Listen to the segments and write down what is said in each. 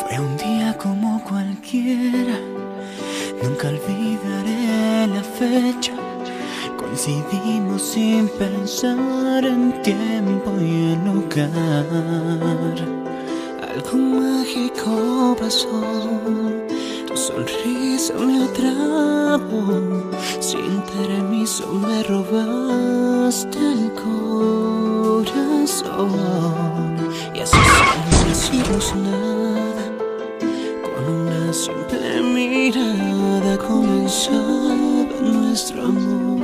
Fue un día como cualquiera, nunca olvidaré la fecha. Coincidimos sin pensar en tiempo y en lugar. Algo mágico pasó, sonrisa me atrapó. Sin permiso me robaste el corazón. Y así sin decirnos nada, con una simple mirada comenzaba nuestro amor.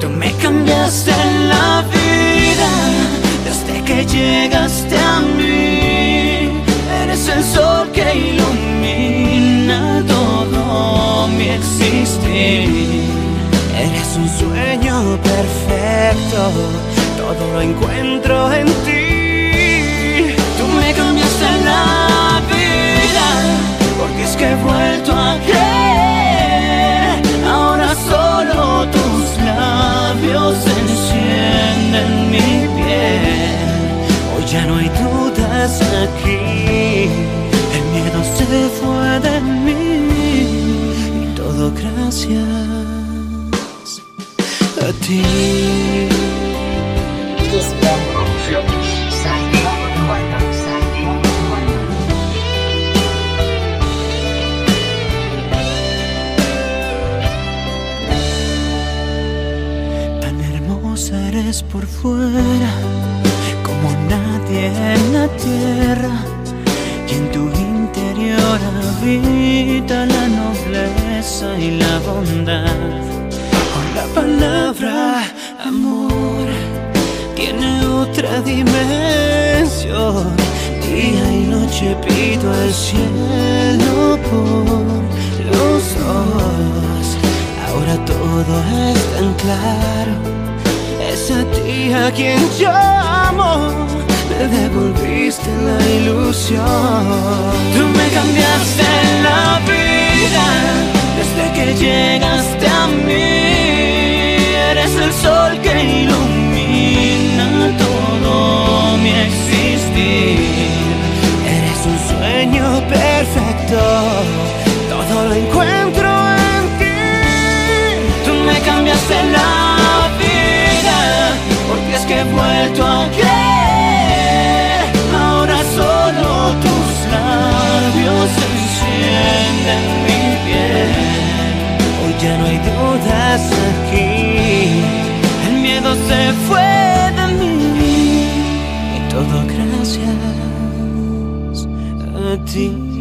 Tú me cambiaste la vida desde que llegaste a mí. Eres el sol que ilumina mi existir. Eres un sueño perfecto, todo lo encuentro en ti. Tú me cambiaste la vida, porque es que he vuelto a creer. Ahora solo tus labios encienden mi piel. Hoy ya no hay dudas aquí, el miedo se fue de mí gracias a ti. Tan hermosa eres por fuera, como nadie en la tierra. Y en tu interior habita la y la bondad. Hoy la palabra amor tiene otra dimensión. Día y noche pido al cielo por los dos. Ahora todo es tan claro. Es a ti a quien llamo. Me devolviste la ilusión. Tú me cambiaste la vida llegaste a mí. Eres el sol que ilumina todo mi existir. Eres un sueño perfecto. Todo lo encuentro en ti. Tú me cambiaste la vida porque es que he vuelto a creer. Ahora solo tus labios encienden y